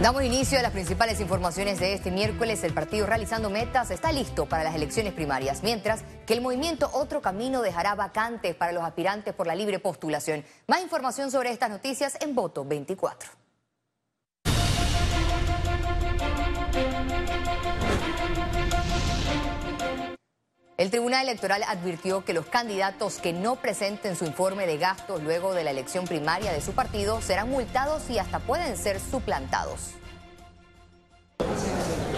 Damos inicio a las principales informaciones de este miércoles. El partido Realizando Metas está listo para las elecciones primarias, mientras que el movimiento Otro Camino dejará vacantes para los aspirantes por la libre postulación. Más información sobre estas noticias en Voto 24. El Tribunal Electoral advirtió que los candidatos que no presenten su informe de gastos luego de la elección primaria de su partido serán multados y hasta pueden ser suplantados.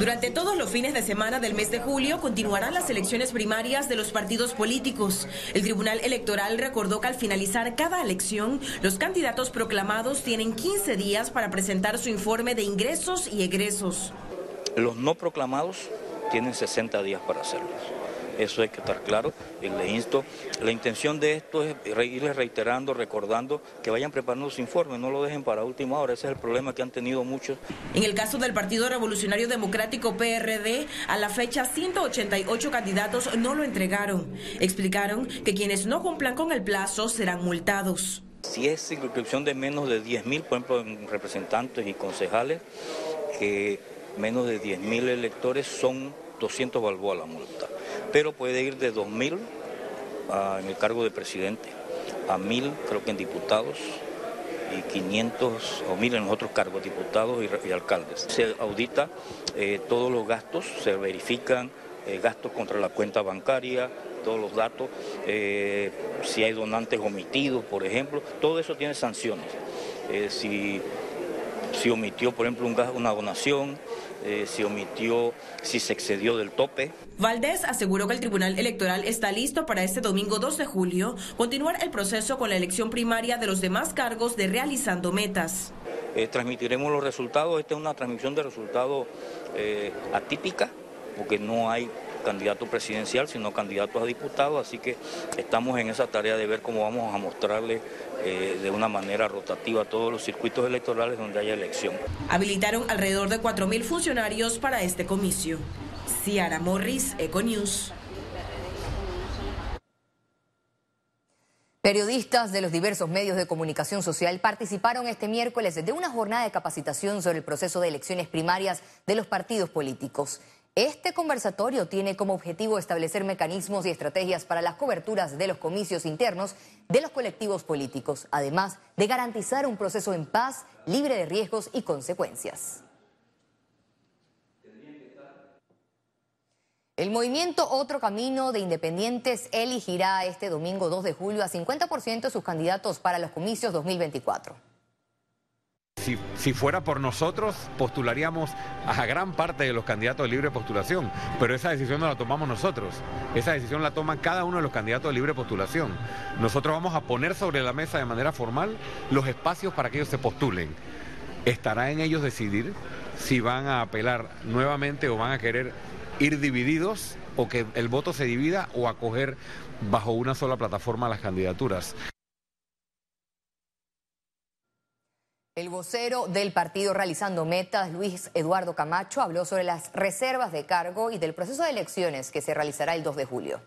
Durante todos los fines de semana del mes de julio continuarán las elecciones primarias de los partidos políticos. El Tribunal Electoral recordó que al finalizar cada elección, los candidatos proclamados tienen 15 días para presentar su informe de ingresos y egresos. Los no proclamados tienen 60 días para hacerlo. Eso hay que estar claro. Y le insto, la intención de esto es irles reiterando, recordando que vayan preparando su informe, no lo dejen para última hora. Ese es el problema que han tenido muchos. En el caso del Partido Revolucionario Democrático PRD, a la fecha 188 candidatos no lo entregaron. Explicaron que quienes no cumplan con el plazo serán multados. Si es circunscripción de menos de 10.000, por ejemplo, representantes y concejales, que menos de 10.000 electores son 200 balboa la multa pero puede ir de 2.000 en el cargo de presidente a 1.000 creo que en diputados y 500 o 1.000 en los otros cargos, diputados y, alcaldes. Se audita eh, todos los gastos, se verifican eh, gastos contra la cuenta bancaria, todos los datos, eh, si hay donantes omitidos, por ejemplo, todo eso tiene sanciones. si, si omitió, por ejemplo, una donación, eh, si omitió, si se excedió del tope. Valdés aseguró que el Tribunal Electoral está listo para este domingo 2 de julio continuar el proceso con la elección primaria de los demás cargos de Realizando Metas. Eh, transmitiremos los resultados, esta es una transmisión de resultados eh, atípica, porque no hay candidato presidencial, sino candidatos a diputados, así que estamos en esa tarea de ver cómo vamos a mostrarle eh, de una manera rotativa todos los circuitos electorales donde haya elección. Habilitaron alrededor de 4.000 funcionarios para este comicio. Ciara Morris, Econews. Periodistas de los diversos medios de comunicación social participaron este miércoles de una jornada de capacitación sobre el proceso de elecciones primarias de los partidos políticos. Este conversatorio tiene como objetivo establecer mecanismos y estrategias para las coberturas de los comicios internos de los colectivos políticos, además de garantizar un proceso en paz, libre de riesgos y consecuencias. El movimiento Otro Camino de Independientes elegirá este domingo 2 de julio a 50% de sus candidatos para los comicios 2024 si, fuera por nosotros, postularíamos a gran parte de los candidatos de libre postulación, pero esa decisión no la tomamos nosotros, esa decisión la toma cada uno de los candidatos de libre postulación. Nosotros vamos a poner sobre la mesa de manera formal los espacios para que ellos se postulen. Estará en ellos decidir si van a apelar nuevamente o van a querer ir divididos o que el voto se divida o acoger bajo una sola plataforma las candidaturas. El vocero del partido Realizando Metas, Luis Eduardo Camacho, habló sobre las reservas de cargo y del proceso de elecciones que se realizará el 2 de julio.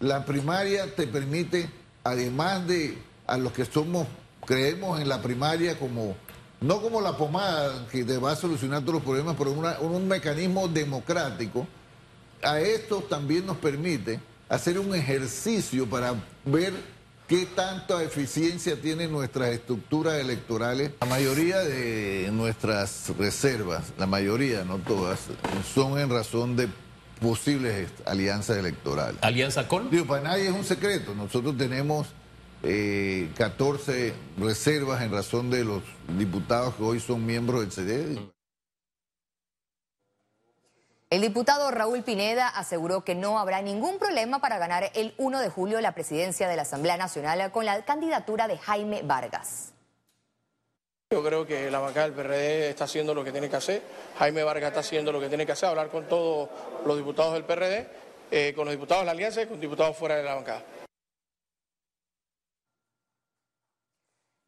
La primaria te permite, además de a los que somos, creemos en la primaria como, no como la pomada que te va a solucionar todos los problemas, pero un mecanismo democrático, a esto también nos permite hacer un ejercicio para ver ¿Qué tanta eficiencia tienen nuestras estructuras electorales? La mayoría de nuestras reservas, la mayoría, no todas, son en razón de posibles alianzas electorales. ¿Alianza con? Digo, para nadie es un secreto. Nosotros tenemos 14 eh, reservas en razón de los diputados que hoy son miembros del CD. El diputado Raúl Pineda aseguró que no habrá ningún problema para ganar el 1 de julio la presidencia de la Asamblea Nacional con la candidatura de Jaime Vargas. Yo creo que la bancada del PRD está haciendo lo que tiene que hacer, Jaime Vargas está haciendo lo que tiene que hacer, hablar con todos los diputados del PRD, eh, con los diputados de la Alianza y con diputados fuera de la bancada.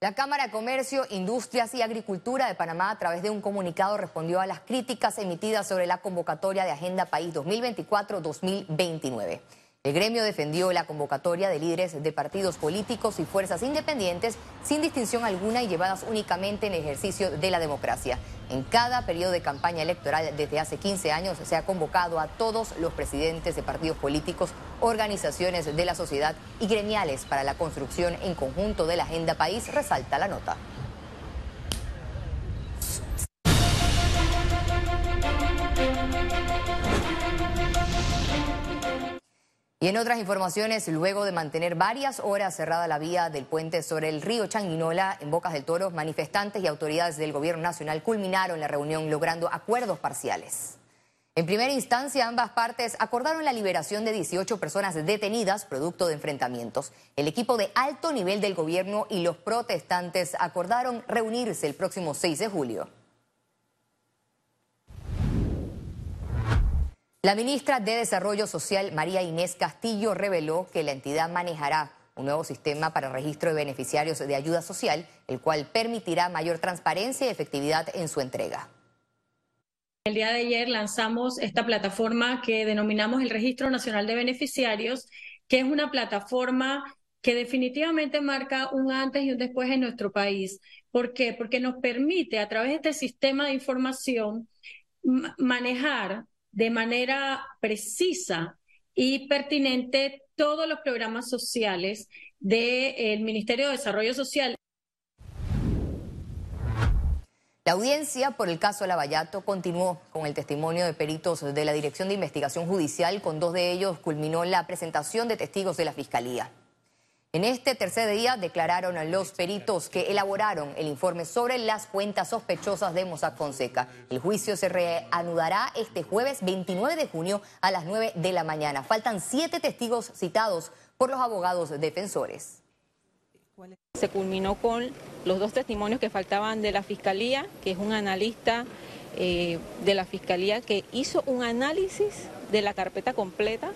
La Cámara de Comercio, Industrias y Agricultura de Panamá, a través de un comunicado, respondió a las críticas emitidas sobre la convocatoria de Agenda País 2024-2029. El gremio defendió la convocatoria de líderes de partidos políticos y fuerzas independientes sin distinción alguna y llevadas únicamente en ejercicio de la democracia. En cada periodo de campaña electoral desde hace 15 años se ha convocado a todos los presidentes de partidos políticos, organizaciones de la sociedad y gremiales para la construcción en conjunto de la agenda país, resalta la nota. Y en otras informaciones, luego de mantener varias horas cerrada la vía del puente sobre el río Changuinola en Bocas del Toro, manifestantes y autoridades del gobierno nacional culminaron la reunión logrando acuerdos parciales. En primera instancia, ambas partes acordaron la liberación de 18 personas detenidas producto de enfrentamientos. El equipo de alto nivel del gobierno y los protestantes acordaron reunirse el próximo 6 de julio. La ministra de Desarrollo Social, María Inés Castillo, reveló que la entidad manejará un nuevo sistema para registro de beneficiarios de ayuda social, el cual permitirá mayor transparencia y efectividad en su entrega. El día de ayer lanzamos esta plataforma que denominamos el Registro Nacional de Beneficiarios, que es una plataforma que definitivamente marca un antes y un después en nuestro país. ¿Por qué? Porque nos permite a través de este sistema de información manejar de manera precisa y pertinente todos los programas sociales del Ministerio de Desarrollo Social. La audiencia por el caso Lavallato continuó con el testimonio de peritos de la Dirección de Investigación Judicial. Con dos de ellos culminó la presentación de testigos de la Fiscalía. En este tercer día declararon los peritos que elaboraron el informe sobre las cuentas sospechosas de Mossack Fonseca. El juicio se reanudará este jueves 29 de junio a las 9 de la mañana. Faltan siete testigos citados por los abogados defensores. Se culminó con los dos testimonios que faltaban de la Fiscalía, que es un analista eh, de la Fiscalía que hizo un análisis de la carpeta completa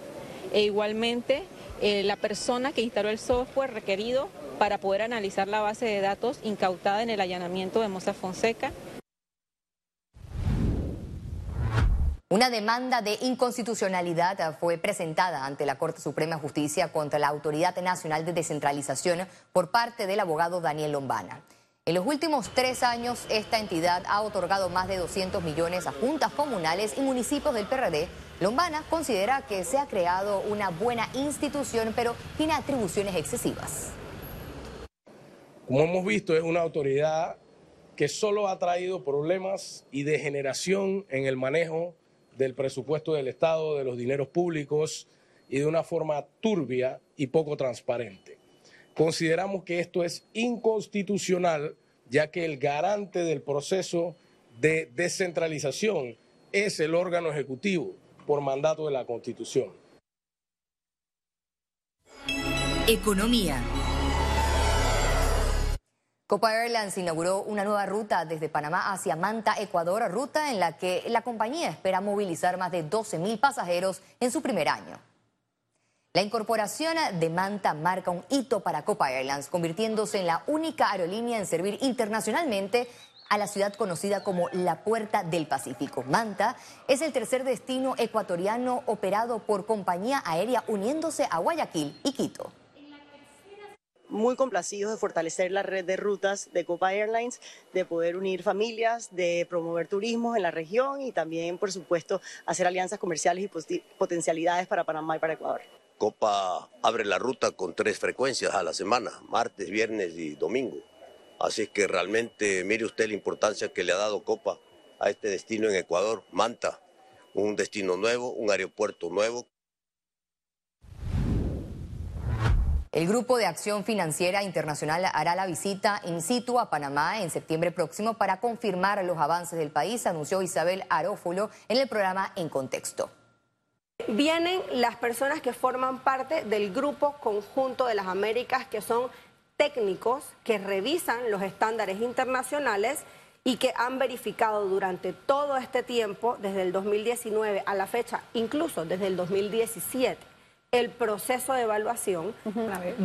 e igualmente eh, la persona que instaló el software requerido para poder analizar la base de datos incautada en el allanamiento de Moza Fonseca. Una demanda de inconstitucionalidad fue presentada ante la Corte Suprema de Justicia contra la Autoridad Nacional de Descentralización por parte del abogado Daniel Lombana. En los últimos tres años, esta entidad ha otorgado más de 200 millones a juntas comunales y municipios del PRD Lombana considera que se ha creado una buena institución, pero tiene atribuciones excesivas. Como hemos visto, es una autoridad que solo ha traído problemas y degeneración en el manejo del presupuesto del Estado, de los dineros públicos y de una forma turbia y poco transparente. Consideramos que esto es inconstitucional, ya que el garante del proceso de descentralización es el órgano ejecutivo por mandato de la Constitución. Economía. Copa Airlines inauguró una nueva ruta desde Panamá hacia Manta, Ecuador, ruta en la que la compañía espera movilizar más de 12 mil pasajeros en su primer año. La incorporación de Manta marca un hito para Copa Airlines, convirtiéndose en la única aerolínea en servir internacionalmente a la ciudad conocida como la Puerta del Pacífico. Manta es el tercer destino ecuatoriano operado por compañía aérea uniéndose a Guayaquil y Quito muy complacidos de fortalecer la red de rutas de Copa Airlines, de poder unir familias, de promover turismo en la región y también, por supuesto, hacer alianzas comerciales y potencialidades para Panamá y para Ecuador. Copa abre la ruta con tres frecuencias a la semana, martes, viernes y domingo. Así que realmente mire usted la importancia que le ha dado Copa a este destino en Ecuador, Manta, un destino nuevo, un aeropuerto nuevo. El Grupo de Acción Financiera Internacional hará la visita in situ a Panamá en septiembre próximo para confirmar los avances del país, anunció Isabel Arófolo en el programa En Contexto. Vienen las personas que forman parte del Grupo Conjunto de las Américas, que son técnicos que revisan los estándares internacionales y que han verificado durante todo este tiempo, desde el 2019 a la fecha, incluso desde el 2017, el proceso de evaluación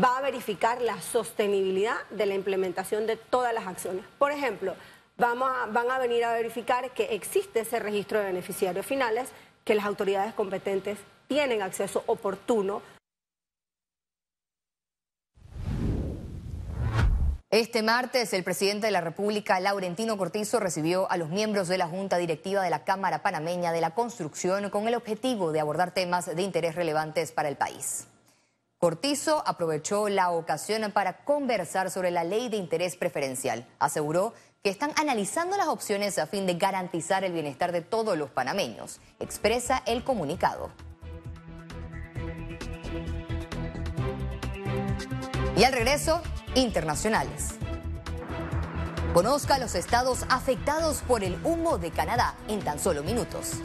va a verificar la sostenibilidad de la implementación de todas las acciones. Por ejemplo, vamos van a venir a verificar que existe ese registro de beneficiarios finales, que las autoridades competentes tienen acceso oportuno. Este martes, el presidente de la República, Laurentino Cortizo, recibió a los miembros de la Junta Directiva de la Cámara Panameña de la Construcción con el objetivo de abordar temas de interés relevantes para el país. Cortizo aprovechó la ocasión para conversar sobre la ley de interés preferencial. Aseguró que están analizando las opciones a fin de garantizar el bienestar de todos los panameños. Expresa el comunicado. Y al regreso, internacionales. Conozca los estados afectados por el humo de Canadá en tan solo minutos.